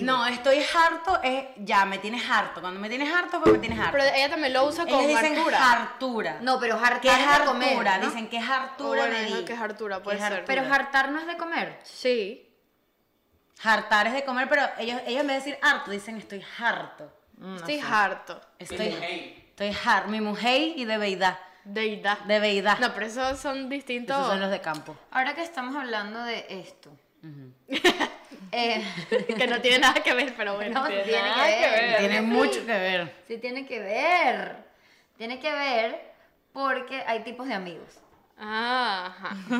vivo. No, estoy harto, es ya, me tienes harto. Cuando me tienes harto, pues me tienes harto. Pero ella también lo usa Ellos dicen hartura. hartura. No, pero hartar ¿Qué es es de comer, hartura? ¿no? Dicen que es Oh, hartura bueno, di. que es hartura, puede es ser. hartura. Pero hartar no es de comer. Sí. Hartar es de comer, pero ellos, ellos en vez de decir harto, dicen estoy harto. Mm, no Estoy sé. harto. Estoy, estoy harto. Mi mujer y de beidad. Deidad. De beidad. No, pero esos son distintos. Esos son los de campo. Ahora que estamos hablando de esto. Eh, que no tiene nada que ver, pero bueno. no, tiene tiene nada que ver. Tiene Sí. mucho que ver. Sí, tiene que ver. Tiene que ver porque hay tipos de amigos Ah, ajá. que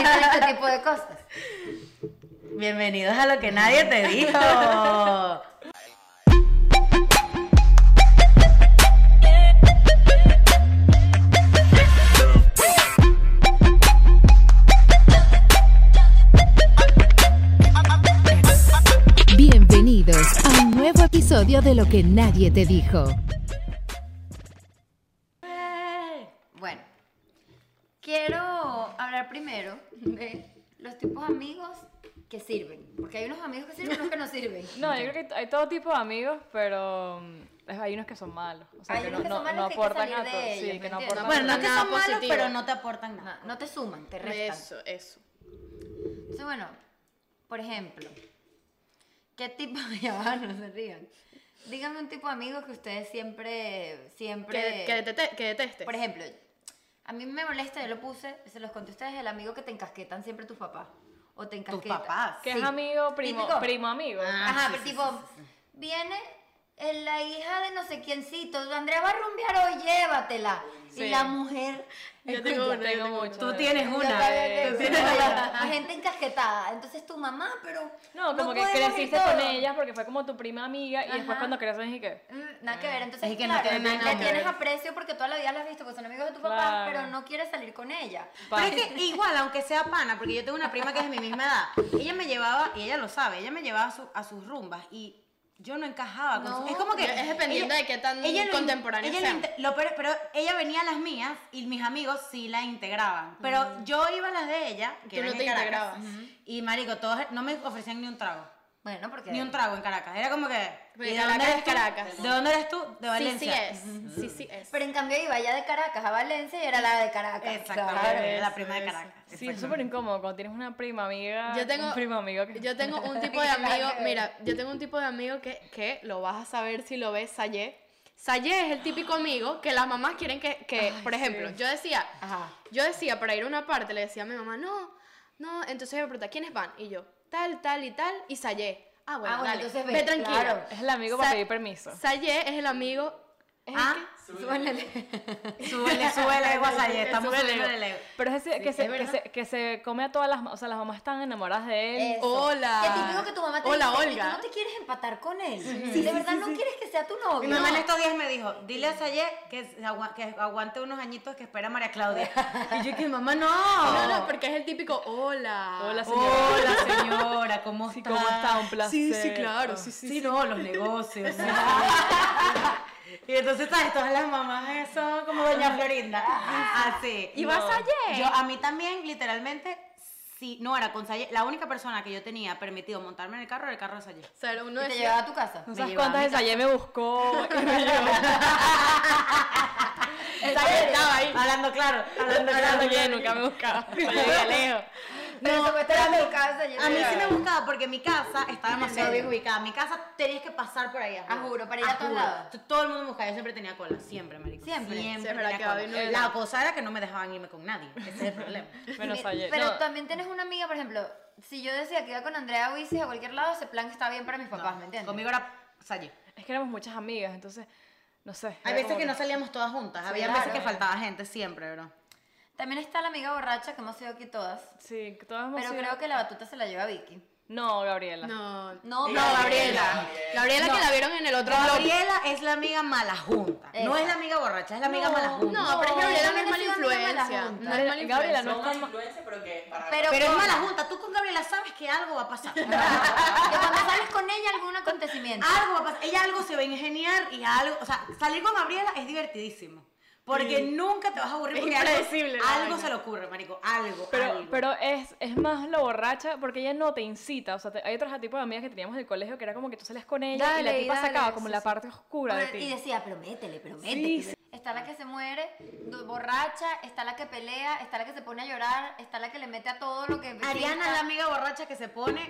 dicen este tipo de cosas. Bienvenidos a lo que nadie te dijo. episodio de Lo que nadie te dijo. Bueno, quiero hablar primero de los tipos de amigos que sirven. Porque hay unos amigos que sirven y unos que no sirven. No, yo creo que hay todo tipo de amigos, pero mm, hay unos que son malos. O sea, Hay que unos no, que son malos no que hay que aportan salir a de todo. ellos, Sí, ¿me que no entiendes? aportan Bueno, no es que nada son malos, positivo. pero no te aportan nada. No, no te suman, te restan. Eso, eso. Entonces, bueno, por ejemplo, ¿qué tipo va, no se rían. Díganme un tipo de amigos que ustedes siempre, siempre... Que, que, detete- que deteste. Por ejemplo, a mí me molesta, yo lo puse, se los conté a ustedes, el amigo que te encasquetan siempre tus papás. O te encasquetan. papás. Que Sí. es amigo, primo, Típico. primo amigo. Ah, Ajá, sí, pero sí, tipo, sí, sí, sí. viene eh, la hija de no sé quiéncito, Andrea va a rumbear hoy, llévatela. Y Sí. la mujer... Yo escucha, tengo una, yo Tengo mucho. Tú tienes yo una. tienes una. La gente encasquetada. Entonces tu mamá, pero... No, como que podemos ir creciste con todos. ella porque fue como tu prima amiga y después Ajá. cuando creces y que... Mm, Nada que ver, entonces Es que no claro, tiene nada le que tienes aprecio porque toda la vida la has visto, porque son amigos de tu papá, Claro. pero no quieres salir con ella. Pero es que igual, aunque sea pana, porque yo tengo una prima que es de mi misma edad, ella me llevaba, y ella lo sabe, ella me llevaba a, su- a sus rumbas y yo no encajaba con su- Es como que... es dependiente de qué tan ella lo inte- lo pero ella venía a las mías y mis amigos sí la integraban. Pero yo iba a las de ella, que Tú no te Caracas, integrabas. Y marico, todos no me ofrecían ni un trago. Bueno, porque... Ni un trago en Caracas. Era como que. ¿y de Caracas dónde eres tú? Caracas. ¿De dónde eres tú? De Sí, Valencia. sí es. Sí, sí es. Pero en cambio iba ya de Caracas a Valencia y era la de Caracas. Exactamente. Claro. era la prima de. Caracas. Sí, es súper incómodo cuando tienes una prima amiga. Yo tengo, Un primo amigo que. yo tengo un tipo de amigo, mira, yo tengo un tipo de amigo que, que lo vas a saber si lo ves, Sayé. Sayé es el típico amigo que las mamás quieren que, que por ejemplo, yo decía, Ajá. yo decía para ir a una parte, le decía a mi mamá, no, no, entonces me pregunta, ¿quiénes van? Y yo, tal, tal y tal, y Sayé. Ah, bueno, Ah, bueno, dale, entonces ve, ve, tranquilo. claro. Es el amigo para pedir permiso. Sayé es el amigo... ¿es el Ah, súbele. Súbele, súbele, guasayé. Estamos subiendo el ego. Pero es ese que, se, es que, se, que se come a todas las. O sea, las mamás están enamoradas de él. Eso. Hola. Qué típico que tu mamá te Hola, dice, ¿y Olga. tú no te quieres empatar con él? Si de verdad no quieres que sea tu novio. Mi mamá en estos días me dijo, dile a Sayé que, se agua- que aguante unos añitos que espera María Claudia. Y yo que mamá, no. No, no, porque es el típico, hola. Hola, señora. Hola señora, ¿cómo Sí, está? ¿cómo está? Un placer. Sí, sí, claro, sí, sí. Sí, no, los negocios. y entonces, ¿sabes? Todas las mamás son como Doña Florinda. Así. ¿Y vas ayer? Yo, a mí también, literalmente, sí, no era con Sayé. La única persona que yo tenía permitido montarme en el carro era el carro de Sayé. O sea, uno Y te decía, llevaba a tu casa. ¿No Me sabes cuántas de Sayé me buscó? y me llevó? Sayé estaba ahí. Hablando claro, hablando claro. Hablando bien, nunca me buscaba. Yo lejos. Pero No, secuestraron tu casa. yo A mí sí me buscaba porque mi casa estaba demasiado bien ubicada. Mi casa tenías que pasar por ahí. Ah, juro, para ir a todos lados. Todo el mundo me buscaba. Yo siempre tenía cola. Siempre, marico. Siempre. Siempre La cosa era que no me dejaban irme con nadie. Ese es el problema. Mi-. Pero No, también tienes una amiga, por ejemplo, si yo decía que iba con Andrea Huisis a cualquier lado, ese plan estaba bien para mis papás, ¿me entiendes? Conmigo era Sayé. es que éramos muchas amigas, entonces, no sé. Hay veces que no salíamos todas juntas. Había claro. veces que faltaba gente siempre, bro. También está la amiga borracha que hemos sido aquí todas. Sí, todas hemos Pero sido- creo que la batuta se la lleva Vicky. No, Gabriela. No, No, no, pero- Gabriela. Gabriela que la vieron en el otro blog. Gabriela es la amiga mala junta. No es la amiga borracha, es la amiga mala junta. No, pero es que Gabriela no es mala amiga mala influencia. junta. No es mala Gabriela no influencia. está ma- influencia, pero que para Pero, Pero es mala junta. Tú con Gabriela sabes que algo va a pasar. Que cuando sales con ella, algún acontecimiento. algo va a pasar. Ella algo se va a ingeniar y algo. O sea, salir con Gabriela es divertidísimo. Porque nunca te vas a aburrir Es porque algo, algo se le ocurre, marico. Algo, Pero, algo. pero es, es más lo borracha porque ella no te incita. O sea, te- hay otros tipos de amigas que teníamos del colegio que era como que tú salías con ella y la tipa dale, sacaba como sí, la parte oscura de Y ti. decía, pero métele, pero métele. Sí, Está la que se muere, borracha, está la que pelea, está la que se pone a llorar, está la que le mete a todo lo que... Ariana es la amiga borracha que se pone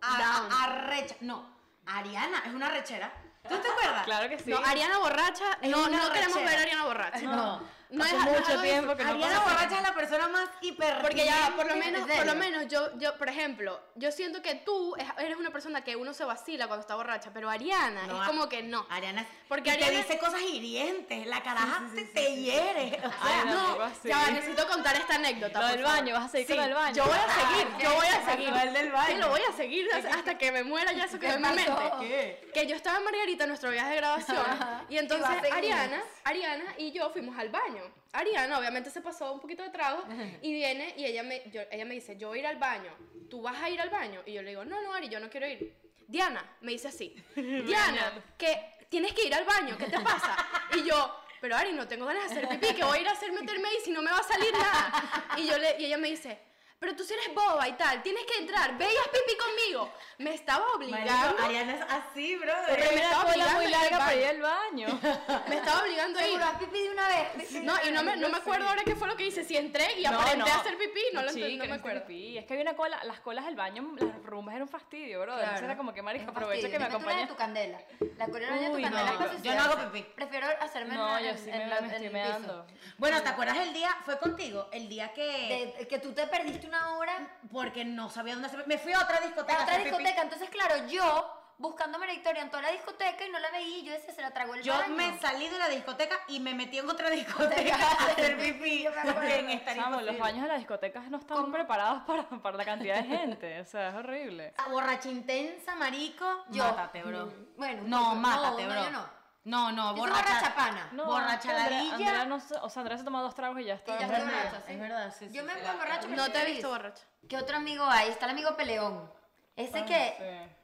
a, Down. a- arrecha. No, Ariana es una rechera. ¿Tú te acuerdas? Claro que sí. No, Ariana borracha, no, no queremos ver a Ariana borracha. No. No Hace mucho tiempo que no Ariana pasa. borracha es la persona más hiper. Porque ya, por lo ¿En menos, por lo menos yo, yo, por ejemplo, yo siento que tú es- eres una persona que uno se vacila cuando está borracha, pero Ariana No, es como que no. Ariana Porque y te Ariana- dice cosas hirientes. La caraja te, te hiere. O sea, no, ya necesito contar esta anécdota. Lo del baño, vas a seguir con baño. Yo voy a seguir, yo voy a seguir. Lo del baño. Sí, lo voy a seguir hasta que me muera ya eso quedó en mi mente. ¿Qué? Que yo estaba en Margarita en nuestro viaje de graduación y entonces. Ariana, Ariana y yo fuimos al baño. Ariana obviamente se pasó un poquito de trago y viene y ella me, yo- ella me dice, yo voy a ir al baño, ¿tú vas a ir al baño? Y yo le digo, no, no, Ari, yo no quiero ir. Diana, me dice así, Diana, que tienes que ir al baño, ¿qué te pasa? Y yo, pero Ari, no tengo ganas de hacer pipí, que voy a ir a hacer meterme ahí si no me va a salir nada. Y, yo le, y ella me dice, pero tú si eres boba y tal, tienes que entrar, ve y haz pipí conmigo. Me estaba obligando. Marico, Ariana es así, Pero brother. me estaba muy obligando a ir larga al para ir baño. al baño. Me estaba obligando a ir. Seguro, haz pipí de una vez. No, y no me, no me acuerdo ahora qué fue lo que hice. Si entré y No, aparenté no. hacer pipí, no lo Sí, entendí, no me acuerdo. pipí. Es que había una cola, las colas del baño, las rumbas era un fastidio, bro. Entonces era como que, marica, aprovecha que me acompañes. tu candela. La cola de tu candela. yo no hago pipí. Prefiero hacerme No, en, yo sí en me, la- me en estoy meando. Bueno, ¿te acuerdas el día? Fue contigo, el día que. que tú te perdiste una hora Porque no sabía dónde hacer. Me fui a otra discoteca. a a otra hacer pipí. discoteca. Entonces, claro, yo buscando a María Victoria en toda la discoteca y no la veía y yo decía, se la tragó el Yo baño. me salí de la discoteca y me metí en otra discoteca a hacer pipí. Yo me en esta Chamo, los baños de las discotecas no están preparados para, para la cantidad de gente. O sea, es horrible. La borracha intensa, marico. Yo. Mátate, bro. Mm, Bueno, No, no, mátate, no, bro. yo no. No, no, borracha. borracha pana. No, borracha Andrea- ladilla. Andrea no se- o sea, Andrea se toma dos tragos y ya está. Y ya Es verdad, borracha, sí. es verdad, sí, sí. Yo me pongo borracho. pero No te he visto borracha. ¿Qué otro amigo hay? Está el amigo peleón. Ese que...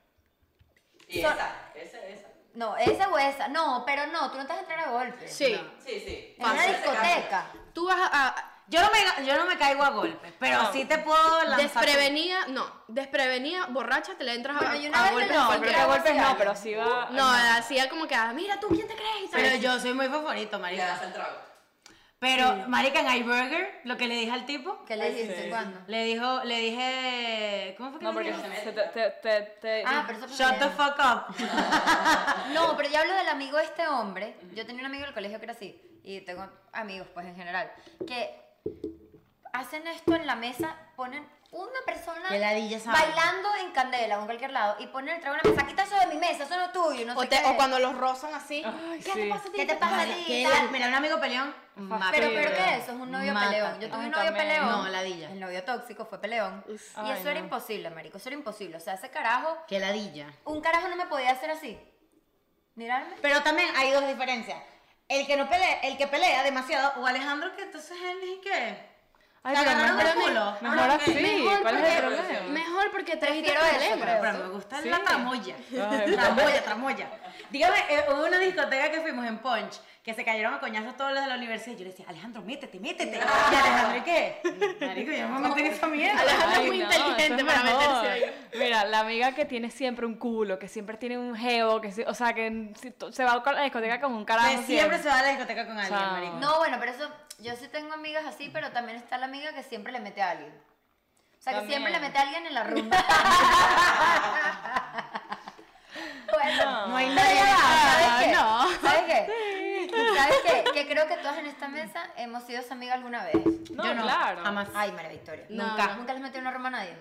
Sí. Y So- esa, esa, esa. No, esa o esa. No, pero no, tú no te vas a entrar a golpes. Sí. Sí, sí. En una discoteca. Tú vas a... a- Yo no, me, yo no me caigo a golpes, pero No. sí te puedo lanzar. desprevenida, no. Desprevenida, borracha, te le entras Bueno, a, yo una a vez golpes No, que a golpes no, pero sí va. No, hacía como que, ah, mira tú, ¿quién te crees? Pero yo soy muy favorito, le marica. das el trago. Pero, marica, en iBurger, lo que le dije al tipo, ¿Qué le dijiste? sí. ¿Cuándo? le dijo, le dije, ¿cómo fue que No, le porque dije? se te, te, te, te- Ah, pero eso fue Shut the fuck up. No, pero yo hablo del amigo de este hombre. Yo tenía un amigo del colegio que era así. Y tengo amigos, pues, en general. Que hacen esto en la mesa, ponen una persona Qué bailando en candela o en cualquier lado y ponen el trago en la mesa. Quita eso de mi mesa, eso no es tuyo. No o, sé te- qué. o cuando los rozan así. Ay, ¿Qué sí. te pasa a ti? ¿Qué te pasa a ti? que mira, un amigo peleón. Pero mátate, peor que eso, es un novio Mátate. peleón. Yo tuve Ay, un novio también. peleón. No, ladilla. El novio tóxico fue peleón. y Ay, eso era no. imposible, marico. Eso era imposible. O sea, ese carajo, Qué ladilla. un carajo no me podía hacer así. Mirarme. Pero también hay dos diferencias. El que no pelea, el que pelea demasiado, o Alejandro que entonces él es que. Ay, ¿Se pero agarraron mejor, el culo? mejor Ah, así. Mejor ¿Cuál es porque, el problema? Mejor porque Prefiero. Pero me gusta Sí. la tramoya. Ay, tramoya, tramoya. Dígame, eh, hubo una discoteca que fuimos en Punch, que se cayeron a coñazos todos los de la universidad. Y yo le decía, Alejandro, métete, métete. Y Alejandro, ¿y qué? Marico, yo me metí en esa mierda. Alejandro es muy no, inteligente es para mejor. meterse ahí. Mira, la amiga que tiene siempre un culo, que siempre tiene un geo, que o sea, que se va a la discoteca con un carajo. Que siempre se va a la discoteca con alguien, marico. No, bueno, pero eso, yo sí tengo amigas así, pero también está la amiga que siempre le mete a alguien. O sea, que También. siempre le mete a alguien en la rumba. bueno, No hay ya va, ¿sabes qué? no. ¿Sabes qué? ¿Sabes qué? Que creo que todas en esta mesa hemos sido esa amiga alguna vez. No, Yo no, claro. jamás. Ay, María Victoria. No, Nunca. no. ¿Nunca les metió una rumba a nadie?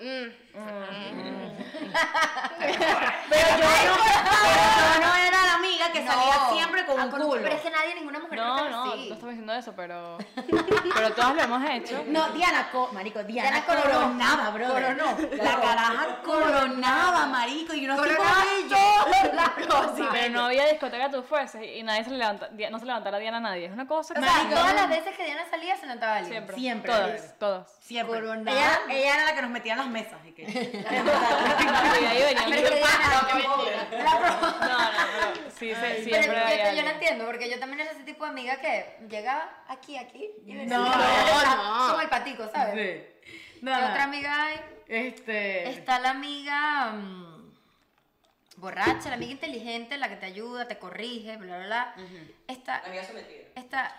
Mm. Pero yo no, pero yo no era la amiga que salía siempre con Ah, un con- culo. Pero es que nadie, ninguna mujer No, no, no estamos diciendo eso, pero. Pero todas lo hemos hecho. No, Diana, co- marico, Diana, coronaba, bro. Coronó. La caraja coronaba, marico, y unos tipos Coronaba bellos. la cosa. Pero no había discoteca tú fueses y nadie se le levanta, no se levantara Diana a nadie. Es una cosa que O sea, Marico, todas no. las veces que Diana salía se levantaba alguien. siempre. Siempre. Todas, todas. Siempre. Coronaba. Ella, ella era la que nos metía en las mesas. y que- Y ahí venía Pero es que Diana- qué mentira. la siempre yo, hay yo no entiendo, porque yo también era ese tipo de amiga que llega aquí, aquí, y le No, decía, no. Como el patico, ¿sabes? Sí. ¿Qué otra amiga hay? Este. Está la amiga mm, borracha, la amiga inteligente, la que te ayuda, te corrige, bla, bla, bla. Está, La amiga sometida. está,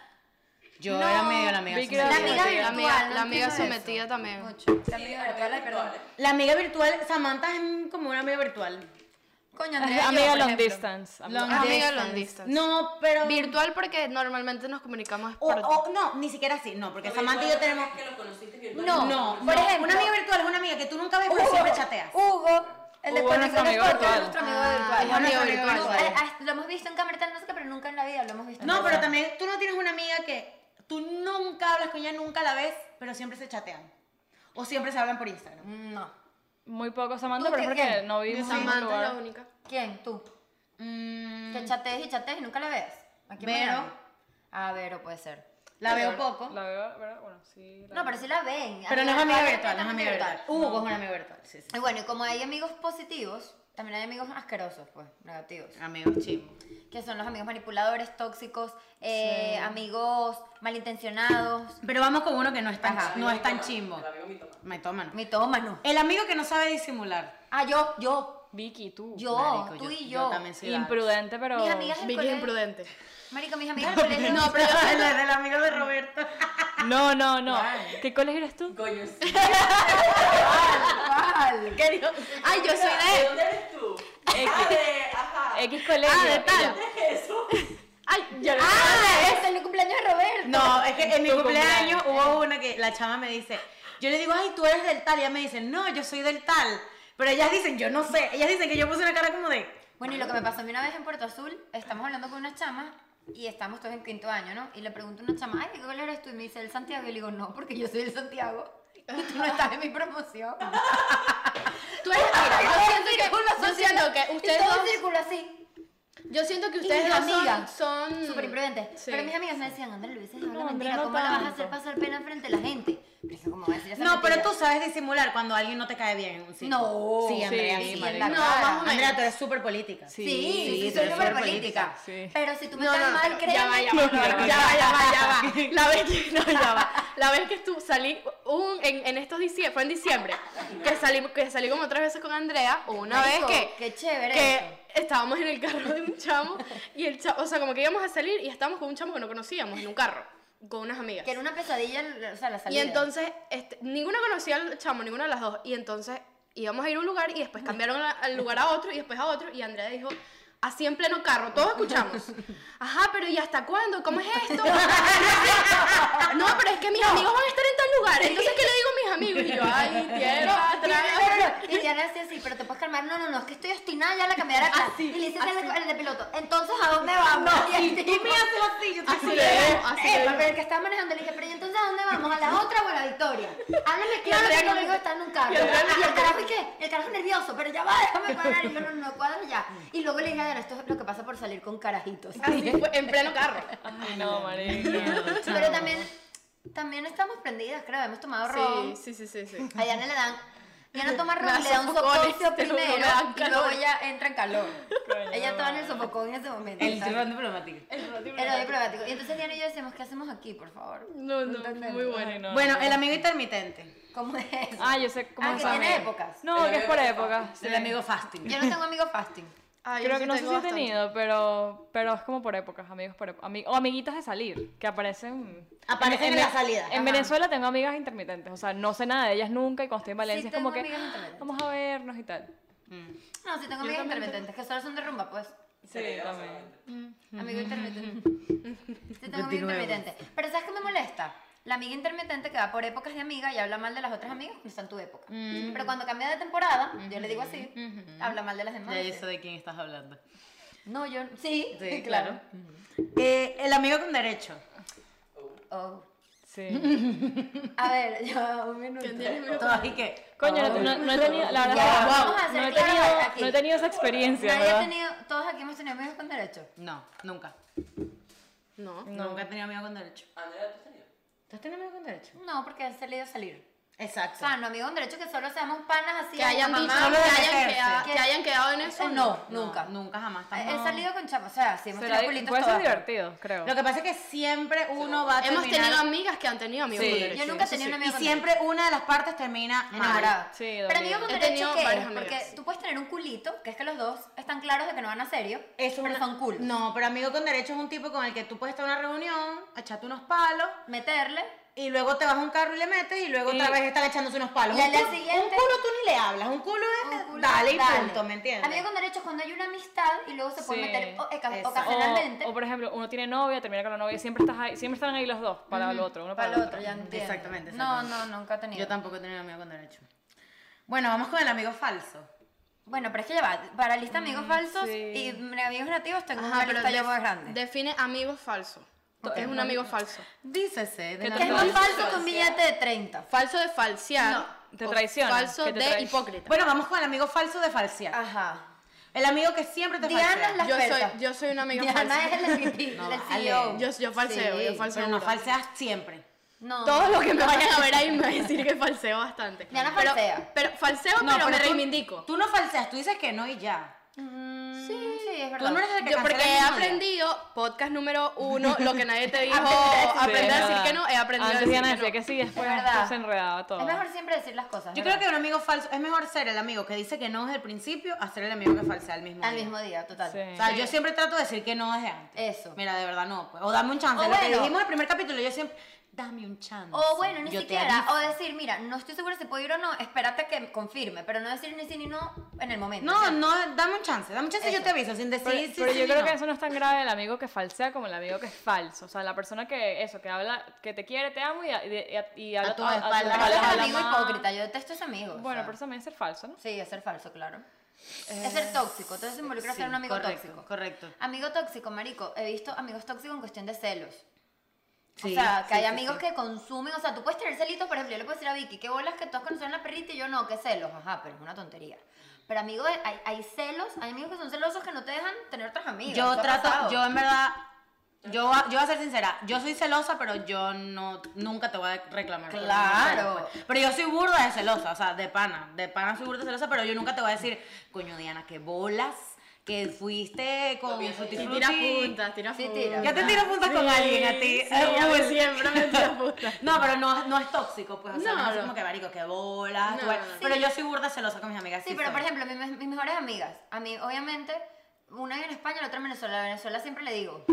Yo No, era medio la amiga. que la sometida. amiga sometida. virtual. La amiga- no la amiga entiendo eso. sometida también. Mucho. La Sí, amiga la virtual, ay, amiga perdón. virtual. La amiga virtual, Samantha es como una amiga virtual. Coño, Andrea, yo, Amiga por long ejemplo. distance. Long Amiga distance. long distance. No, pero. Virtual porque normalmente nos comunicamos O, por... o- no, ni siquiera así, no, porque Samantha y yo tenemos. es que lo conociste virtual. No, No, por no, ejemplo, una amiga virtual es una amiga que tú nunca ves, pero siempre chateas. Hugo, el de Hugo es nuestro amigo virtual. es nuestro amigo Ah, virtual. es amigo Nuestro virtual. amigo Eh, ah, lo hemos visto en cámara no sé qué, pero nunca en la vida lo hemos visto. en No, pero también tú no tienes una amiga que tú nunca hablas con ella, nunca la ves, pero siempre se chatean. O siempre se hablan por Instagram. No. Muy poco Samantha, ¿Tú pero es qué- porque qué? no vivimos en un Samantha es la lugar. única. ¿Quién? ¿Tú? Mm, Que chatees y chatees y nunca la ves. ¿A quién Vero. Ah, Vero puede ser. la veo poco. La veo, ¿verdad? Bueno, sí. la No, veo. pero sí la ven. Pero no es amiga virtual, virtual, no es amiga virtual. Hugo es una amiga virtual. Sí, sí. Y bueno, y como hay amigos positivos, también hay amigos asquerosos, pues, negativos. Amigos chimos. Que son los amigos manipuladores, tóxicos, eh, amigos malintencionados, Pero vamos con uno que no es tan, Ajá. no es tan chimbo. El amigo mitómano. Mitómano. El amigo que no sabe disimular. Ah, yo, yo, Vicky, tú. yo, Marico, tú yo- y yo yo. también soy Imprudente, pero. Mis amigas Vicky es colegio. imprudente. Marico, mis amigas del colegio. No, pero el, el amigo de Roberto. No, no, no. ¿Qué colegio eres tú? Coño, ¿Cuál? ¿Qué dijo? Ay, yo soy ¿De de... dónde eres tú? X. Ah, de... Ajá. X colegio. Ah, de tal. ¿Qué es eso? Ay, yo Ah, es el cumpleaños de Roberto. No, es que en mi cumpleaños cumpleaños. hubo una que la chama me dice, yo le digo, ay, tú eres del tal, y ella me dice, no, yo soy del tal. Pero ellas dicen, yo no sé, ellas dicen que yo puse una cara como de, Bueno, y lo que me pasó a mí una vez en Puerto Azul, estamos hablando con una chama y estamos todos en quinto año, ¿no? Y le pregunto a una chama, ay, ¿de qué colegio eres tú? Y me dice, el Santiago. Y le digo, no, porque yo soy del Santiago. Tú no estás en mi promoción. Tú eres... Mira, yo siento que, yo siento ustedes todo dos... un círculo así. Yo siento que ustedes mis dos son... amigas, son Súper imprudente. Sí. Pero mis amigas me decían, le hubieses dejado la No, Andrea, mentira. no ¿Cómo la vas a tanto. hacer pasar pena frente a la gente? Pero dije, ¿cómo voy a decir esa no, pero tú sabes disimular cuando alguien no te cae bien en un sitio. No. Sí, Andrea, Sí, sí, en marica. la No, cara. más o menos. Andrea, tú eres súper política. Sí, Sí, sí, sí, soy tú eres súper política. Sí. Pero si tú me No, no, mal, créeme. ya va, ya va, ya va, ya va, ya va, ya va. La vez que, no, ya va. La vez que tú salí, un, en, en estos diciembre, fue en diciembre, que salí, que salí como tres veces con Andrea, o una Marico, vez que, qué chévere que eso. estábamos en el carro de un chamo, y el chamo, o sea, como que íbamos a salir y estábamos con un chamo que no conocíamos en un carro, con unas amigas. Que era una pesadilla, o sea, la Y salida. entonces, este, ninguna conocía al chamo, ninguna de las dos. Y entonces íbamos a ir a un lugar y después cambiaron al lugar a otro y después a otro. Y Andrea dijo, así en pleno carro, todos escuchamos. Ajá, pero ¿y hasta cuándo? ¿Cómo es esto? no, pero es que mis amigos van a estar en tal lugar. y- no, no, Y Diana decía así, pero te puedes calmar. No, no, no, es que estoy obstinada ya la cambiar acá. Así, y le dices al así. de, al de piloto, entonces ¿a dónde vamos? y el Tú tipo, me haces así, yo te Así le pero el que estaba manejando le dije, pero ¿y entonces a dónde vamos? ¿A la otra o a la victoria? Háblame claro que no- conmigo está en un carro. y no- Y el carajo, ¿y qué? El carajo nervioso, pero ya va, déjame parar. Y yo, no, no, no, cuadra ya. Y luego le dije a Diana, esto es lo que pasa por salir con carajitos. Así en pleno carro. Ay, no, marica. Pero también, también estamos prendidas, creo, hemos tomado ron. Sí, sí, sí, sí. sí. A Diana le dan. Diana toma Me ron, le da un me primero y luego ella entra en calor. Coño, ella estaba en el sofocón en ese momento. El tirón diplomático. El odio diplomático. Y entonces Diana y yo decíamos, ¿qué hacemos aquí, por favor? No, no, entendemos. muy bueno. No. Bueno, el amigo intermitente. ¿Cómo es eso? Ah, yo sé cómo Ah, es que tiene épocas. No, que es por época. sí. El amigo fasting. Yo no tengo amigos fasting. Ah, yo Creo sí que no sé si he tenido, pero, pero es como por épocas, amigos por épocas. Ami- o amiguitas de salir, que aparecen. Aparecen en la salida. En Ajá. Venezuela tengo amigas intermitentes, o sea, no sé nada de ellas nunca y cuando estoy en Valencia es como que amigas intermitentes. vamos a vernos y tal. No, sí tengo amigas intermitentes, que solo son de rumba, pues. Sí, también. Amigo intermitente. Sí tengo amigo intermitente. Pero ¿sabes qué me molesta? La amiga intermitente que va por épocas de amiga y habla mal de las otras amigas cuando está en tu época. Pero cuando cambia de temporada, yo le digo así, habla mal de las demás. Yo sé de quién estás hablando. No, yo sí, Sí, claro. Eh, el amigo con derecho. Oh. Sí. A ver, ya un minuto. Y que. Coño, no, no- no he tenido, la verdad, vamos a hacer no, he claro tenido, aquí. no he tenido esa experiencia, Nadie ha ¿verdad? tenido, todos aquí hemos tenido amigos con derecho. No, nunca. No. Nunca he tenido amigo con derecho. Andrea, ¿tú has tenido? ¿Tú has tenido amigo con derecho? No, porque han salido a salir. Exacto. O sea, no amigos con derecho que solo seamos panas así. Que hayan mamá, que hayan, quedado, Que- hayan quedado en eso. no, No, nunca. Nunca jamás. He, salido con chapas, o sea, sí hemos tenido culitos puede ser divertido, creo. Lo que pasa es que siempre uno va a Hemos terminar... tenido amigas que han tenido amigos Sí. con Yo derecho. Yo nunca he tenido sí. un Y amigo con siempre una de las partes termina enamorada. Sí, Pero amigo con He derecho, ¿qué? varias Porque tú puedes tener un culito, que es que los dos están claros de que no van a serio, Eso pero son cool. No, pero amigo con derecho es un tipo con el que tú puedes estar en una reunión, echarte unos palos, Meterle, y luego te vas a un carro y le metes, y luego Y- otra vez están echándose unos palos. Y al un, día culo, siguiente- un culo tú ni le hablas, un culo es un culo, dale y dale. punto, ¿me entiendes? Amigo con derecho es cuando hay una amistad y luego se puede Sí. meter o- oca- Eso. ocasionalmente O, o, por ejemplo, uno tiene novia, termina con la novia, y siempre estás ahí, siempre están ahí los dos para el otro, uno para, para el otro, ya entiendo. Exactamente, No, exactamente. no, nunca he tenido. Yo tampoco he tenido amigo con derecho. Bueno, vamos con el amigo falso. Bueno, pero es que ya va, para lista amigos falsos sí. y amigos nativos tengo Ajá, una pero lista ya más grande. define amigo falso. Porque es un amigo falso. Dícese. de ¿Qué la- te es más falso? falso que un billete de 30. Falso de falsear. Te o traiciona, Falso que te de hipócrita. Bueno, vamos con el amigo falso de falsear. Ajá. El amigo que siempre te Diana falsea. es la yo soy, yo soy un amigo Diana falso. es el No. CEO. Yo, yo falseo, Sí, yo falseo. Pero no falseas siempre. No. Todo lo que me vayan a ver ahí me va a decir que falseo bastante. Diana pero, falsea. Pero falseo, No, pero, me tú- reivindico. Tú no falseas, tú dices que no y ya. Mm, sí, sí, es Tú verdad. no eres el que Yo porque he aprendido, podcast número uno, lo que nadie te dijo, Aprender a decir que no, he aprendido Antes a decir que decía no. que sí, después Es verdad. después se enredaba todo. Es mejor siempre decir las cosas. Yo ¿verdad? creo que un amigo falso, es mejor ser el amigo que dice que no desde el principio a ser el amigo que falsea al mismo Al día. mismo día, total. Sí. O sea, yo siempre trato de decir que no desde antes. Eso. Mira, de verdad no. Pues. O dame un chance. O Lo que bueno. dijimos en el primer capítulo, yo siempre, dame un chance. O bueno, ni Yo siquiera, o decir, mira, no estoy segura si puedo ir o no, espérate que confirme, pero no decir ni sí ni no en el momento. No, no, dame un chance. Dame un chance y yo Eso. te aviso, sin decir Pero, sí, pero sí, yo sí, creo no. que eso no es tan grave el amigo que falsea como el amigo que es falso. O sea, la persona que eso, que habla, que te quiere, te amo y, y, y, y habla tu a- a espalda, amigo mal. hipócrita, yo detesto ese amigo. o Bueno, sea. pero eso también es ser falso, ¿no? Sí, es ser falso, claro. Es ser tóxico, entonces involucra Sí, ser un amigo correcto, tóxico. correcto. Amigo tóxico, marico, he visto amigos tóxicos en cuestión de celos. Sí, o sea, que sí, hay amigos sí. que consumen, o sea, tú puedes tener celitos, por ejemplo, yo le puedo decir a Vicky, qué bolas que todos conocen a la perrita y yo no, qué celos, ajá, pero es una tontería. Pero amigos, hay, hay celos, hay amigos que son celosos que no te dejan tener otras amigas. Yo ¿Qué ha trato, yo en verdad, yo, yo voy a ser sincera, yo soy celosa, pero yo no, nunca te voy a reclamar. Claro. pues. Pero yo soy burda de celosa, o sea, de pana, de pana soy burda de celosa, pero yo nunca te voy a decir, coño Diana, qué bolas, que fuiste con Frutti Y tira Frutti". puntas, tira Sí, puntas. tira. Ya te tiro puntas con alguien a ti. Sí, a mí siempre me tira puntas. No, pero no, no es tóxico, pues, o sea, No, no, es como que marico, qué bolas. No, tú- no, no. Pero yo soy burda celosa con mis amigas. Sí, pero soy. por ejemplo, mis, mis mejores amigas, a mí, obviamente, una vive en España y la otra en Venezuela. A Venezuela siempre le digo,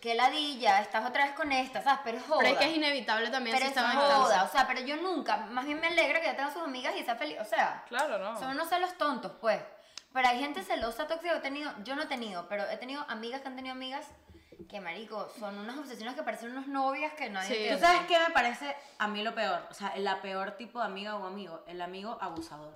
que ladilla, estás otra vez con esta, ¿sabes? Pero es joda. Pero es que es inevitable también Pero si es joda, o sea, pero yo nunca, más bien me alegra que ya tenga sus amigas y sea feliz, o sea, Claro, no. son unos celos tontos, pues. Pero hay gente celosa, tóxica, que he tenido, yo no he tenido, pero he tenido amigas que han tenido amigas que, marico, son unas obsesiones que parecen unas novias que nadie Sí. ¿Tú sabes qué me parece a mí lo peor? O sea, el la peor tipo de amiga o amigo, el amigo abusador.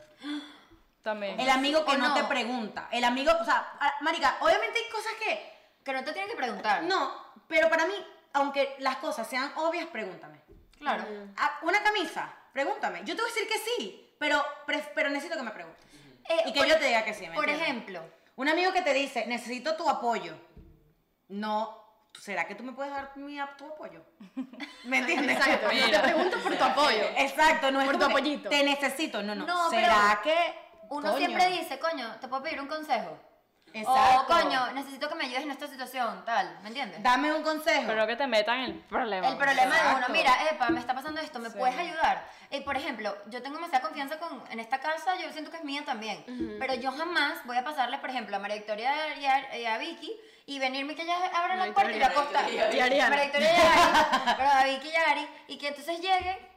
También. El amigo que ¿O no, no? te pregunta. El amigo, o sea, marica, obviamente hay cosas que Que no te tienen que preguntar. no, pero para mí, aunque las cosas sean obvias, pregúntame. Claro. Ah, Una camisa, pregúntame. Yo te voy a decir que sí, pero, pref- pero necesito que me preguntes. Eh, y que por- yo te diga que sí, ¿me Por entiendes? ejemplo, Un amigo que te dice, necesito tu apoyo. No, ¿será que tú me puedes dar mi, tu apoyo? ¿Me entiendes? Exacto, yo te pregunto por tu apoyo. Exacto, no es Por tu apoyito. Te necesito, no, no. No, ¿Será que uno coño? siempre dice, coño, ¿te puedo pedir un consejo? Exacto. O, coño, necesito que me ayudes en esta situación, tal, ¿me entiendes? Dame un consejo. Pero que te metan en el problema. El problema de uno, Exacto. mira, epa, me está pasando esto, ¿me puedes ayudar? Y por ejemplo, yo tengo demasiada confianza con, en esta casa, yo siento que es mía también, pero yo jamás voy a pasarle, por ejemplo, a María Victoria y a, y a Vicky y venirme que ellas abran la puerta y yo acostar. María Victoria y Ari, pero a Vicky y a Ari, y que entonces llegue,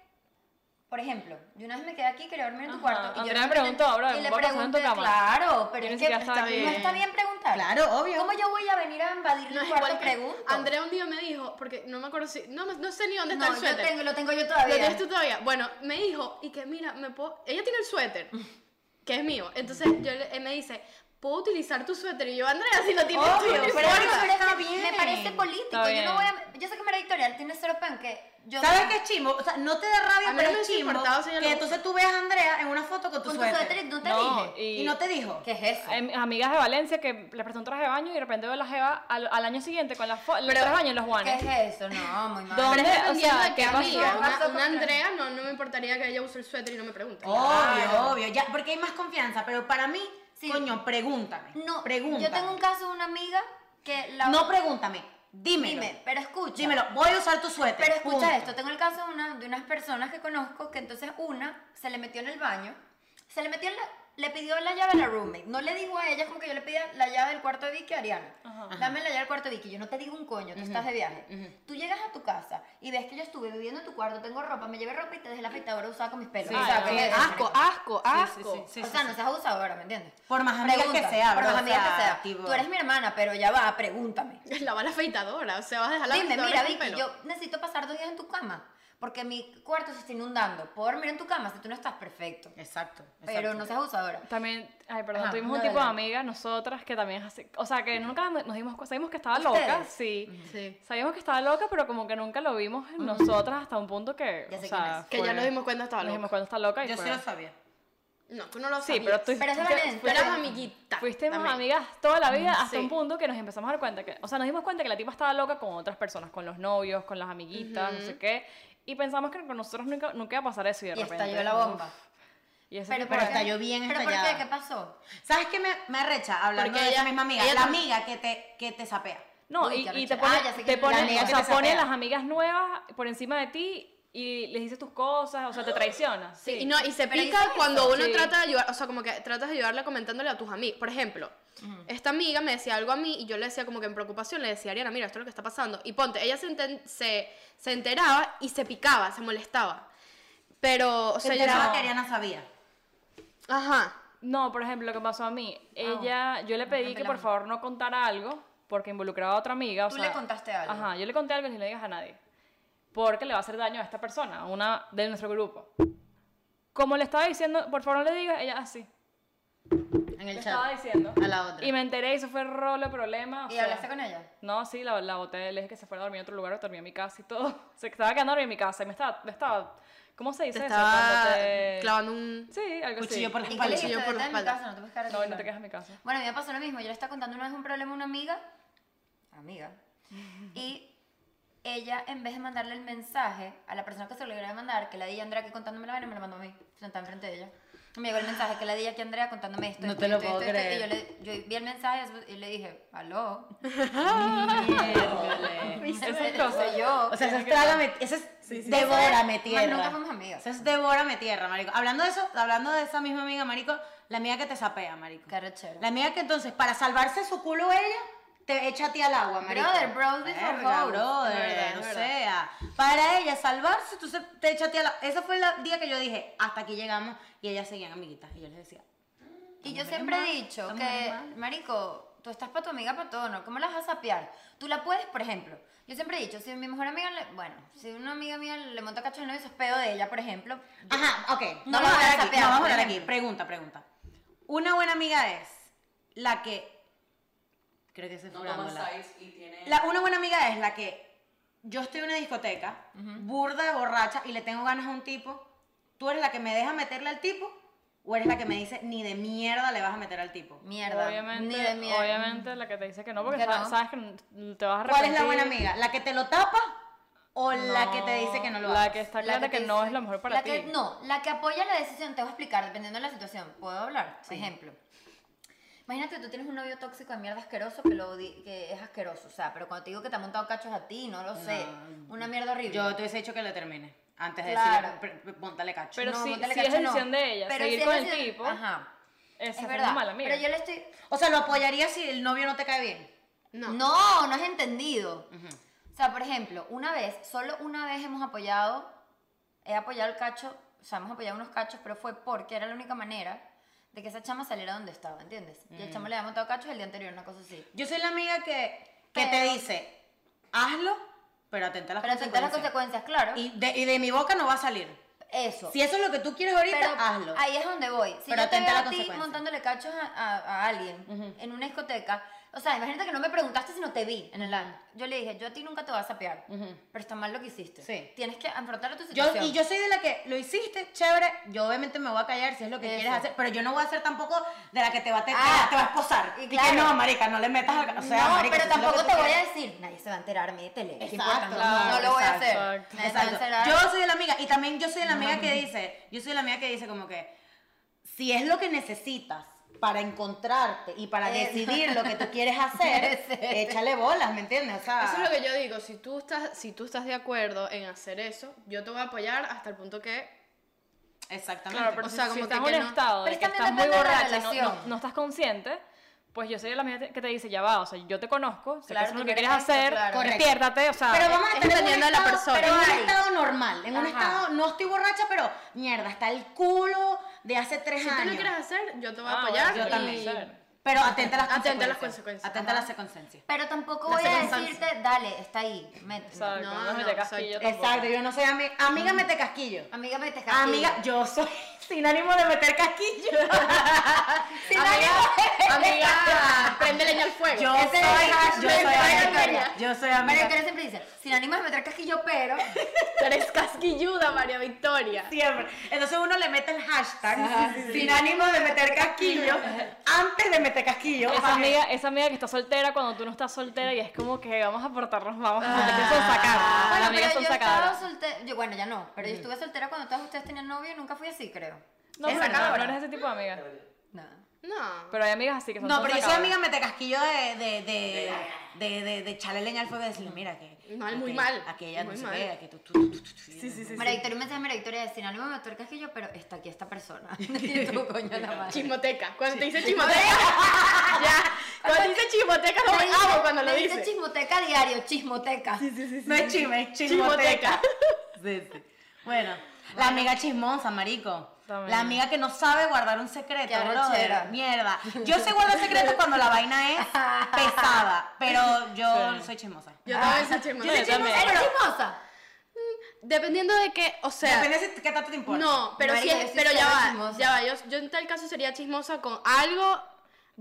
por ejemplo, yo una vez me quedé aquí, quería dormir en tu Ajá. cuarto. Y Andrea yo y le ¿voy a pasar en tu pregunté, cama? claro, pero Yo es que no está bien preguntar. Claro, obvio. ¿Cómo yo voy a venir a invadir No tu es cuarto? Pregunto. Andrea un día me dijo, porque no me acuerdo si, no, me- no sé ni dónde está no, el yo suéter. tengo, lo tengo yo ¿Lo todavía. tienes tú todavía? Bueno, me dijo, y que mira, me puedo... Ella tiene el suéter, que es mío. Entonces yo le- él me dice, puedo utilizar tu suéter. Y yo, Andrea, si lo tienes tú, Obvio, no pero Pero importa". eso me está bien. me parece político. Yo no voy a, yo sé que María Victoria tiene cero pen que yo ¿Sabes qué es chimbo? O sea, no te da rabia, pero no es lo que entonces tú veas a Andrea en una foto con tu con tu suéter. suéter y no te No, dije. Y no te dijo. ¿Qué es eso? Mi- amigas de Valencia que le prestó un traje de baño y de repente veo a la jeva al, al año siguiente con la fo- el traje de baño en los ¿Qué guanes. es eso? No, muy mal. ¿Dónde? Pero O sea, ¿qué qué pasó? ¿Qué Una, una con- Andrea no, no me importaría que ella use el suéter y no me pregunte. Obvio, obvio, ya, porque hay más confianza, pero para mí, Sí. coño, pregúntame. No, pregúntame. yo tengo un caso de una amiga que la... No pregúntame, dímelo. Dime, pero escucha. Dímelo, voy a usar tu suéter. Pero escucha punto. esto, tengo el caso de, una, de unas personas que conozco que entonces una se le metió en el baño, se le metió en la, le pidió la llave a la roommate, no le dijo a ella como que yo le pedía la llave del cuarto de Vicky a Ariana, dame la llave del cuarto de Vicky, yo no te digo un coño, tú estás de viaje, tú llegas a tu casa y ves que yo estuve viviendo en tu cuarto, tengo ropa, me llevé ropa y te dejé la afeitadora usada con mis pelos, Sí, o sea. Asco, asco, Sí, sí, asco. sí, sí, o sea, sí. no seas abusadora, ¿me entiendes? Por más amigas Pregunta, que sea, por más o amigas que sea, sea. tipo- Tú eres mi hermana, pero ya va, pregúntame. Lava la afeitadora, o sea, vas a dejar la Dime, mira, Vicky, yo necesito pasar dos días en tu cama. Porque mi cuarto se está inundando. Puedo dormir en tu cama si tú no estás perfecto. Exacto, Pero no seas abusadora. También, ay, perdón, Ajá, tuvimos no, un tipo de amiga, nosotras, que también es así. O sea, que nunca nos dimos cu- sabíamos que estaba ¿Ustedes? loca, sí. Sí. Sabíamos que estaba loca, pero como que nunca lo vimos en nosotras hasta un punto que. Ya o sé sea, quién es. Que ya nos dimos cuenta estaba Nos dimos loca. cuenta está loca y Yo fue- sí lo sabía. No, tú no lo Sí, sabías. pero tú. Pero Tú Pero- eras amiguita. Fuimos también. amigas toda la vida hasta Sí. un punto que nos empezamos a dar cuenta que, o sea, nos dimos cuenta que la tipa estaba loca con otras personas, con los novios, con las amiguitas, no sé qué, y pensamos que con nosotros nunca, nunca iba a pasar eso y de Y repente. estalló la bomba. uf, y ese Pero, tipo pero de- estalló bien ¿Pero por qué? ¿Qué pasó? ¿Sabes qué me, me arrecha? Hablando Porque de esa ella- misma amiga. ella La tam- amiga que te, que te sapea. No, Uy, y, qué y te arrechera. pone, Ah, ya sé te pone, La amiga o que sea, te pone sapea. las amigas nuevas por encima de ti y les dices tus cosas, o sea, te traiciona. Sí, y, no, y se Pero pica hizo cuando eso. uno Sí. trata de ayudar, o sea, como que tratas de ayudarle comentándole a tus amigos. Por ejemplo, esta amiga me decía algo a mí y yo le decía como que en preocupación, le decía, Ariana, mira, esto es lo que está pasando. Y ponte, ella se, enten- se, se enteraba y se picaba, se molestaba. Pero, o Se sea, yo enteraba no- que Ariana sabía. Ajá. No, por ejemplo, lo que pasó a mí, ella, yo le pedí que por favor no contara algo porque involucraba a otra amiga. O Tú sea, le contaste algo. Ajá, yo le conté algo y no le digas a nadie. Porque le va a hacer daño a esta persona, a una de nuestro grupo. Como le estaba diciendo, por favor no le digas, ella así. En Le el estaba chat. diciendo. A la otra. Y me enteré y eso fue rolo problema. o ¿Y sea, hablaste con ella? No, sí, la, la boté, le dije que se fuera a dormir en otro lugar, dormí en mi casa y todo. Se estaba quedando a dormir en mi casa y me estaba, me estaba ¿cómo se dice Te eso? estaba te- clavando un... Sí, algo Cuchillo así. por la ¿Y qué le espalda. Cuchillo por la mi espalda. casa, no te puedes quedar aquí. No, y no te quedas en mi casa. Bueno, a mí me pasó lo mismo. Yo le estaba contando una vez un problema a una amiga. Amiga. Y ella, en vez de mandarle el mensaje a la persona que se lo quería mandar, que la di a Andrea aquí contándome la vaina, me lo mandó a mí, sentada enfrente de ella. Me llegó el mensaje que la di aquí a Andrea contándome esto. No esto, te lo esto, puedo esto, creer. Y yo, le, yo vi el mensaje y le dije, aló. Miércoles. Soy yo. O sea, eso es trágame, eso es devórame tierra. nunca fuimos amigas. Eso es devórame tierra, marico. Hablando de eso, hablando de esa misma amiga, marico, la amiga que te sapea, marico. Qué rechero. La amiga que entonces, para salvarse su culo ella, te echa a ti al agua, marico. Brother, Verga, hoes. brother, Es verdad, o es verdad. Sea, para ella salvarse, entonces te echa a agua. Ese fue el día que yo dije, hasta aquí llegamos, y ellas seguían amiguitas, y yo les decía, Y yo siempre he mal, dicho estamos que, marico, tú estás para tu amiga, para todo, ¿no? ¿Cómo la vas a sapear? Tú la puedes, por ejemplo, yo siempre he dicho, si mi mejor amiga, le- bueno, si una amiga mía le monta cacho de novio, eso es pedo de ella, por ejemplo. Ajá, ok. No vamos la a hablar aquí. no, vamos a aquí. Pregunta, pregunta. Una buena amiga es la que. Creo que se No fue dándola. sides y tiene... La, una buena amiga es la que yo estoy en una discoteca, burda de borracha, y le tengo ganas a un tipo. Tú eres la que me deja meterle al tipo, o eres la que me dice, ni de mierda le vas a meter al tipo. Mierda. Obviamente, Ni de mierda. obviamente la que te dice que no, porque Que sa- no. sabes que te vas a ¿Cuál arrepentir. es la buena amiga? ¿La que te lo tapa o la que te dice que no lo La hagas? que está La clara que, te no dice- es lo mejor para la ti. que- no, la que apoya la decisión, te voy a explicar, dependiendo de la situación. ¿Puedo hablar? Por ejemplo. Imagínate tú tienes un novio tóxico de mierda asqueroso que, lo que es asqueroso, o sea, pero cuando te digo que te ha montado cachos a ti, no lo sé. Una mierda horrible. Yo te hubiese dicho que le termine. Antes de Claro. decirle, pre- pre- póntale cacho. Pero No, sí, montale si es cacho, no. decisión de ella, Pero seguir si es con el decisión- tipo, Ajá. esa Es es verdad. mala. Pero yo le estoy. O sea, lo apoyaría si el novio no te cae bien. No. No, no has entendido. O sea, por ejemplo, una vez, solo una vez hemos apoyado, he apoyado el cacho, o sea, hemos apoyado unos cachos, pero fue porque era la única manera de que esa chama saliera donde estaba, ¿entiendes? Y el chamo le había montado cachos el día anterior, una cosa así. Yo soy la amiga que, que te Pero- dice, hazlo, pero atenta a las Pero atenta a las consecuencias. consecuencias, claro. Y de, y de mi boca no va a salir. Eso. Si eso es lo que tú quieres ahorita, Pero hazlo. ahí es donde voy. Si Pero yo te veo a ti montándole cachos a, a- a alguien en una discoteca, o sea, imagínate que no me preguntaste si no te vi en el año. Yo le dije, yo a ti nunca te voy a sapear, pero está mal lo que hiciste. Sí. Tienes que afrontar tu Yo, situación. y yo soy de la que lo hiciste, chévere. Yo obviamente me voy a callar si es lo que Eso. quieres hacer, pero yo no voy a ser tampoco de la que te va a, te, Ah, te va a esposar. y Y, claro. que no, marica, no le metas al. O sea, no, marica, pero si es lo que tampoco tú te voy a quieres. decir, nadie se va a enterar, métele. ¿qué Exacto, importa? No, lo voy a hacer. exacto. Nadie se va a Exacto. enterar. Yo soy de la amiga, y también yo soy de la amiga que dice, yo soy de la amiga que dice como que si es lo que necesitas para encontrarte y para Eso. decidir lo que tú quieres hacer, échale bolas, ¿me entiendes? O sea, Eso es lo que yo digo, si tú estás, si tú estás de acuerdo en hacer eso, yo te voy a apoyar hasta el punto que exactamente. Claro, pero O si, sea, si como estás que en un no- estado Pero de que es que estás también muy depende de la borracha no, relación. no- no estás consciente, pues yo soy la amiga que te dice, ya va, o sea, yo te conozco, sé Claro, que eso es lo que quieres esto, hacer, claro. Correcto. despiértate, o sea, Pero vamos a es estar en un de la estado- persona. pero en un estado normal, en un Ajá. estado, no estoy borracha, pero mierda, está el culo de hace tres si tú años. lo quieres hacer, yo te voy a Ah, apoyar. bueno, yo y- también. Pero atenta a las Atenta a las consecuencias. Atenta a las consecuencias. Pero tampoco La voy a decirte, dale, está ahí. Exacto, No, no, no, me te casquillo exacto. yo no soy amiga. Amiga, mete casquillo. Amiga, me te casquillo. Amiga, yo soy sin ánimo de meter casquillo. Sin Amiga, ánimo. amiga, prende leña al fuego. Yo Ese soy, es el hashtag yo soy María amiga. Victoria. Yo soy María amiga. Victoria siempre dice, sin ánimo de meter casquillo, pero... Tú eres casquilluda, María Victoria. Siempre. Entonces uno le mete el hashtag sin ánimo de meter casquillo antes de meter casquillo. Esa amiga, esa amiga que está soltera cuando tú no estás soltera y es como que vamos a portarnos, vamos a porque son sacadas. Bueno, pero son yo estaba soltera, yo, bueno, ya no, pero yo estuve soltera cuando todas ustedes tenían novio y nunca fui así, creo. No, no, no eres ese tipo de amiga. No. No. Pero hay amigas así que son No, pero yo soy amiga mete casquillo de, de, de, de, de, de echarle leña al fuego y decirle, mira que. Mal, muy mal. Aquella no sé mal. qué, que tú, tú, tú, tú, tú. Sí, sí, sí. María Victoria, un mensaje de María Victoria de sin ánimo de meter casquillo, pero está aquí esta persona. y tú, coño, la madre. Chismoteca. Cuando te dice chismoteca, ya. Cuando te dice chismoteca, no Me me dice- amo cuando lo me dice dice. chismoteca diario, chismoteca. No es chisme, es chismoteca. Sí, sí. Bueno, la amiga chismosa, marico. La amiga que no sabe guardar un secreto, brother. Mierda. Yo sé guardar secretos cuando la vaina es pesada, pero yo Sí. soy chismosa. Yo también soy Yo chismoteca. soy chismosa, ¿Eres chismosa? Dependiendo de qué, o sea. depende de qué tanto te importa. No, pero Marica, sí, pero ya va, chismosa. ya va. Yo, yo en tal caso sería chismosa con algo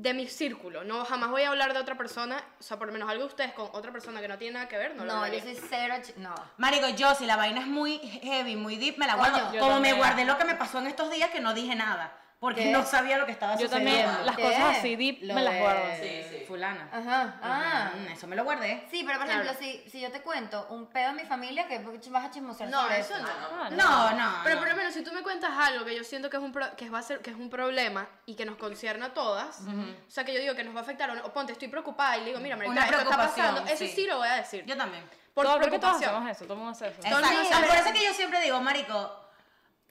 de mi círculo. No, jamás voy a hablar de otra persona, o sea, por lo menos algo de ustedes con otra persona que no tiene nada que ver, no, lo No, yo soy cero No. Marico, yo si la vaina es muy heavy, muy deep, me la Coño, guardo. yo Como me guardé lo que me pasó en estos días que no dije nada. Porque ¿Qué? no sabía lo que estaba Yo sucediendo. también, las ¿Qué? cosas así deep Lo me las de guardo. Sí, sí. Fulana. Ajá. Ah. Mm, eso me lo guardé. Sí, pero por Claro. ejemplo, si, si yo te cuento un pedo en mi familia, que vas a chismosear No, sobre eso no. Ah, No, no. Pero no. por lo menos si tú me cuentas algo que yo siento que es un pro- que va a ser que es un problema y que nos concierne a todas, o sea que yo digo que nos va a afectar o, no- o ponte estoy preocupada y le digo, mira, marica, esto está preocupación, pasando, eso sí. sí lo voy a decir. Yo también. por Todo- que todos preocupación. hacemos eso, todo el mundo hace eso. Exacto. Por eso es que yo siempre digo, marico,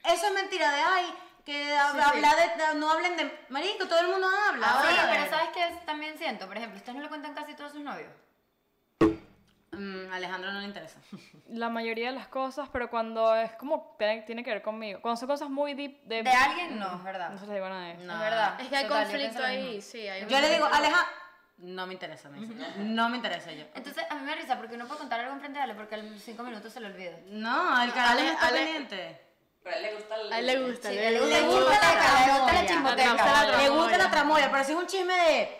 eso es mentira de ay, que hab- Sí, sí. habla de, de- no hablen de marico, todo el mundo habla. Sí, ahora. pero ¿sabes qué también siento? Por ejemplo, ¿ustedes no le cuentan casi todos sus novios? Mm, Alejandro no le interesa. La mayoría de las cosas, pero cuando es como tiene, tiene que ver conmigo. Cuando son cosas muy deep de, De alguien, no, es verdad. no se les digo a nadie. No. Es verdad. Es que hay Total, conflicto lo ahí, sí, hay Yo le digo, conflicto. Aleja, no me interesa, me dice. No me interesa yo. Entonces, a mí me da risa porque uno puede contar algo enfrente de Ale porque a los cinco minutos se le olvida. No, el carajo Ale- está Ale- pendiente. Pero a él le gusta el... A él le gusta, Sí, le le gusta. la chismoteca, le gusta la tramoya. chismoteca. tramoya. Le gusta la tramoya, pero si es un chisme de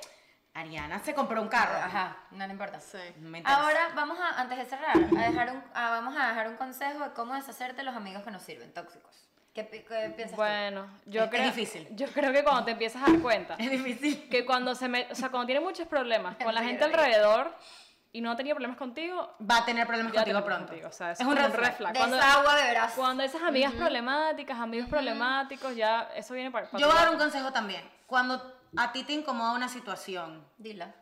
Ariana se compró un carro. Ajá, no le importa. Sí. No me interesa. Ahora vamos a, antes de cerrar, a dejar un, a- vamos a dejar un consejo de cómo deshacerte de los amigos que nos sirven, tóxicos. ¿Qué, qué piensas Bueno, yo Es- es creo. difícil. Yo creo que cuando te empiezas a dar cuenta Es difícil. que cuando se me, o sea, cuando tienes muchos problemas con la gente alrededor y no ha tenido problemas contigo, Va a tener problemas ya contigo pronto. contigo, o sea, es un red flag. Cuando, esas amigas problemáticas, amigos problemáticos, ya eso viene para. Yo voy a dar un consejo también. Cuando a ti te incomoda una situación, Dila.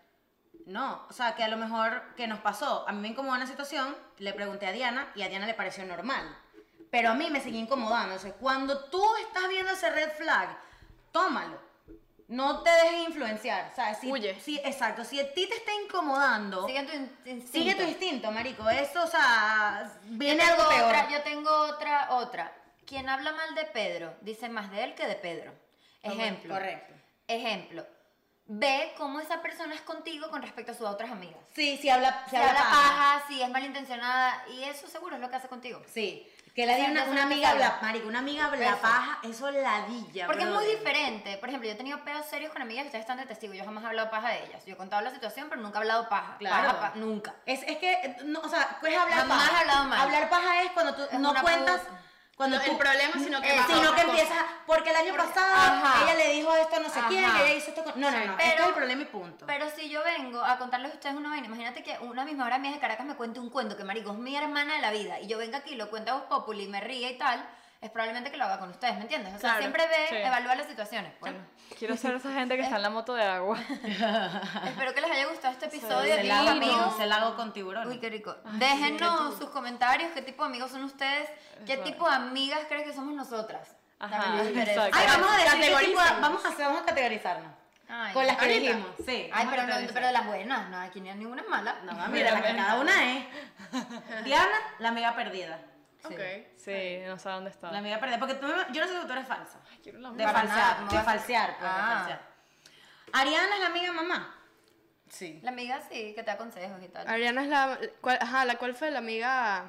no, o sea, que a lo mejor que nos pasó, a mí me incomoda una situación, le pregunté a Diana y a Diana le pareció normal, pero a mí me seguía incomodando. O sea, cuando tú estás viendo ese red flag, tómalo. No te dejes influenciar, ¿sabes? Si, Huye. si- exacto, si a ti te está incomodando, Sigue tu in- instinto. sigue tu instinto, marico. Eso, o sea, viene algo peor. Otra, yo tengo otra, otra. Quien habla mal de Pedro, dice más de él que de Pedro. Ejemplo. Correcto. Ejemplo. Ve cómo esa persona es contigo con respecto a sus otras amigas. Sí, si habla, Si habla paja, si es malintencionada, y eso seguro es lo que hace contigo. Sí. Que la di una, una amiga bla, marico, una amiga Eso. paja, eso ladilla, Porque es muy diferente. Por ejemplo, yo he tenido pedos serios con amigas y ustedes están de testigo. Yo jamás he hablado paja de ellas. Yo he contado la situación, pero nunca he hablado paja. Claro. Paja, nunca. Es, es que, eh, no, o sea, ¿qué es hablar Jamás paja? he hablado mal. Hablar paja es cuando tú Es no cuentas, puta. Cuando No, tú, el problema, sino que eh, sino que empiezas, porque el año Porque- pasado Ajá. ella le dijo esto no sé quién, Ajá. ella hizo esto con... No, no, no, este es el problema y punto. Pero si yo vengo a contarles a ustedes una vaina, imagínate que una de mis mejores amigas de Caracas me cuente un cuento que marico es mi hermana de la vida y yo venga aquí, lo cuento a Voz Populi y me ríe y tal, es probablemente que lo haga con ustedes, ¿me entiendes? O sea, Claro, siempre ve, sí. evalúa las situaciones. Bueno, Quiero ser esa gente que está en la moto de agua. espero que les haya gustado este episodio, Se queridos lago amigos. con, se lago con tiburón. Uy, qué rico. Déjennos sus comentarios, qué tipo de amigos son ustedes, qué Exacto. tipo de amigas creen que somos nosotras. Ajá. Ay, vamos a Categoricen. vamos a, vamos a categorizarnos. Ay, con las que ahorita. dijimos, sí. Ay, pero, no, pero de las buenas, no, aquí ni ninguna es mala. No, mira, la que cada una es. Diana, la amiga perdida. Ok. Sí, no sé dónde está. La amiga perdida. Porque tú, yo no sé si tú eres falsa. Quiero la De falsear, ¿cómo de falsear, pues, de Ah. falsear. Ariana es la amiga mamá. Sí. La amiga sí, que te da consejos y tal. Ariana es la. ¿cuál, ajá, la cuál fue la amiga.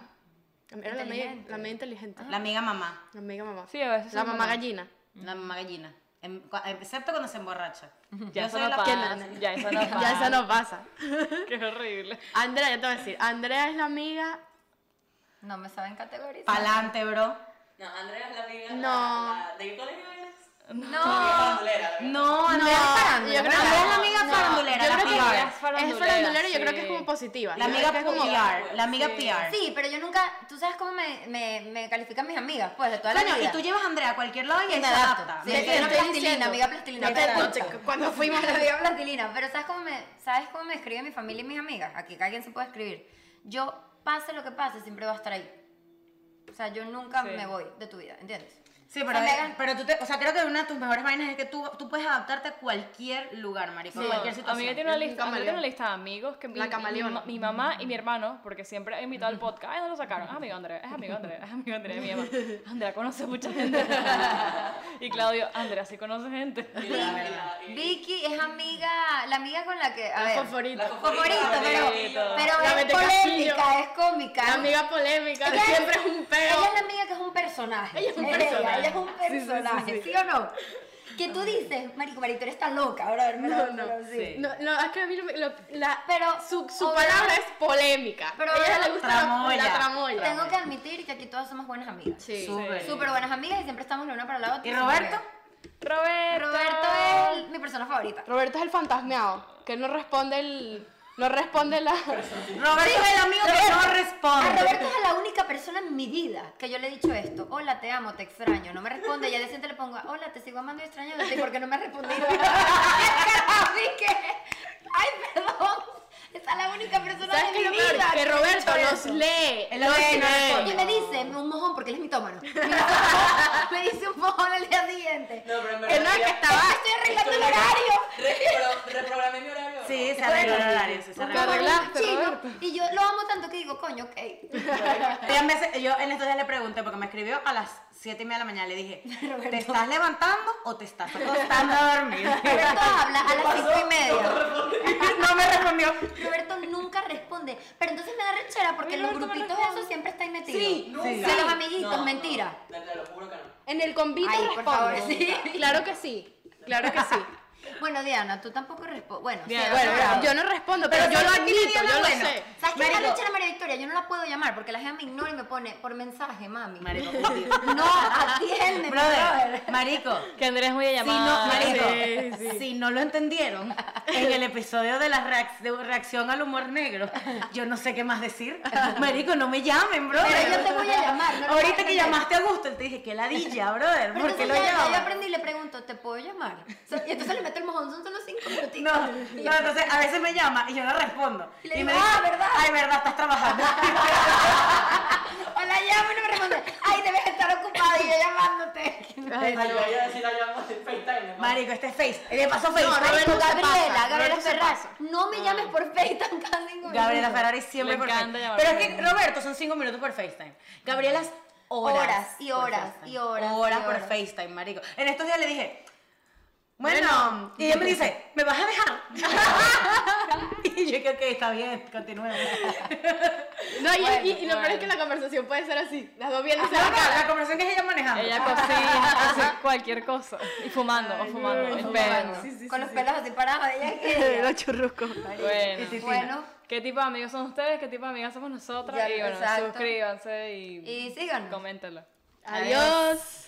Era la amiga, Inteligente. la amiga inteligente. La amiga mamá. La amiga mamá. Sí, a veces La mamá mamás. gallina. La mamá gallina. Em- Excepto cuando se emborracha. Ya eso no la- pasa. Ya eso no pasa. Ya eso no pasa. Qué horrible. Andrea, ya te voy a decir. Andrea es la amiga. No me saben categorizar. Pa'lante, bro. No, Andrea es la amiga. No. la- la- ¿De qué colegio eres? No. La No, Andrea es farandulera. yo creo que- Andrea es la amiga no, farandulera, yo la creo que PR. ella Es farandulera, farandulera y yo creo que es sí. como positiva. La amiga que es como- PR. La amiga PR. Sí, pero yo nunca, tú sabes cómo me, me, me califican mis amigas, pues, de toda la Coño, vida. y tú llevas a Andrea a cualquier lado y Y ella se adapta. Sí, ¿Me soy una plastilina, amiga plastilina. No te pero- escuches, Cuando fuimos a amiga plastilina. Pero ¿sabes cómo, me, ¿sabes cómo me escribe mi familia y mis amigas? Aquí cada quien se puede escribir. Yo, pase lo que pase, siempre voy a estar ahí. O sea, yo nunca Sí. me voy de tu vida, ¿entiendes? Sí, pero, O sea, pero tú te, o sea, creo que una de tus mejores vainas es que tú, tú puedes adaptarte a cualquier lugar, marico, a Sí, cualquier a situación. mí me tiene una lista, a mí me tiene una lista de amigos que mi, La mi- camaleona. mi, mi mamá y mi hermano, porque siempre he invitado al podcast, ay, no lo sacaron, es amigo Andrea, es amigo Andrea, es amigo Andrea, mi mamá, Andrea conoce mucha gente. y Claudio, Andrea sí conoce gente. Y la- y la- y- Vicky es amiga, la amiga con la que, a La ver, favorita. La favorito, pero, favorito. pero La es polémica, Castillo. es cómica. La amiga polémica, Ella siempre es un peo. Ella es la amiga que es un personaje. Ella es un personaje. Ella es un Sí, sí, sí, personaje, ¿sí, sí. o no? Que tú dices, marico, Marito, eres tan loca, brother. No, no, pero sí. No, no, es que a mí lo- lo- la, Pero, su, su palabra es polémica. Pero a ella le gusta la- Tramoya. la tramoya. Tengo que admitir que aquí todas somos buenas amigas. Sí. Súper. Súper buenas amigas y siempre estamos la una para la otra. ¿Y Roberto? Roberto. Roberto es mi persona favorita. Roberto es el fantasmeado, que no responde el... No responde la... Roberto es el amigo que no A responde. Roberto es la única persona en mi vida que yo le he dicho esto. Hola, te amo, te extraño. No me responde. Y al día siguiente le pongo, hola, te sigo amando y extrañándote. ¿Y por qué no me has respondido? Así que, ay, perdón. Esa es la única persona ¿Sabes de mi es lo peor? vida. Que Roberto eso. lee. Los lee, no lee. Y me dice un mojón porque él es mitómano. Me dice, me dice un mojón al día siguiente. No, pero en Que verdad. no es que ya- estaba... Estoy arreglando el horario. Re- pero reprogramé mi horario. Sí, se arregló el horario, sí, se Te arregló. arreglaste, Chino. Y yo lo amo tanto que digo, coño, ok. Ella me- yo en estos días le pregunté, porque me escribió a las 7 y media de la mañana, le dije, ¿te estás levantando o te estás acostando a dormir? Roberto habla a las cinco y media. no me respondió. Roberto nunca responde. Pero entonces me da rechera porque en los grupitos responde. esos siempre está ahí metido. Sí, De sí. los amiguitos, No, mentira. No, te lo juro que no. En el convite Ay, por favor, sí. Claro que sí. Claro que sí. Bueno, Diana, tú tampoco respondes. Bueno, sí, Diana, has Bueno, logrado. yo no respondo, pero, Pero yo lo ¿sabes qué me admito, yo lo lo bueno? sé. ¿Sabes qué Marico. rechera María Victoria? Yo no la puedo llamar porque la gente me ignora y me pone por mensaje, mami. Marico, No, atiende, brother, marico, Que Andrea es muy de si no, marico, Sí, si no lo entendieron en el episodio de la reac- de reacción al humor negro, yo no sé qué más decir. Marico, no me llamen, brother. Pero yo te voy a llamar. no a Ahorita que entender. llamaste a Gusto, te dije, qué ladilla, brother, Pero ¿por qué entonces lo ya, ya yo llamas? aprendí y le pregunto, ¿te puedo llamar? Y entonces le meto el mojón, son solo cinco minutitos. No, no, entonces a veces me llama y yo no respondo. Y le me digo, dice, "Ah, ¿verdad?" Ay, verdad, estás trabajando. O la llamo y no me responde. Ay, debes estar ocupada y yo llamándote. Ay, yo voy a decir la llamo de FaceTime. Marico, este es Face. Le pasó Face. No, Marico, Gabriela, Gabriela pasa. no me llames por FaceTime cada cinco minutos. Gabriela Ferrari siempre por FaceTime. Pero es que Roberto son cinco minutos por FaceTime. Gabriela horas. Horas y por horas FaceTime. y horas Horas y por. FaceTime, marico. En estos días le dije, bueno, y ella me dice, ¿me vas a dejar? y yo, ¿qué ok, está bien, continuemos. No, y, Bueno, y- y lo peor es bueno. que la conversación puede ser así, las dos viéndose No, la cara. la conversación que es ella manejando. Ella cocina, hace cualquier cosa. Y fumando, o fumando, el Bueno, con los pelos así parados, ella que... Los churruscos. Bueno. Bueno, ¿Qué tipo de amigos son ustedes? ¿Qué tipo de amigas somos nosotras? Ya, y bueno, exacto. suscríbanse y, y síganos. coméntenlo. Adiós.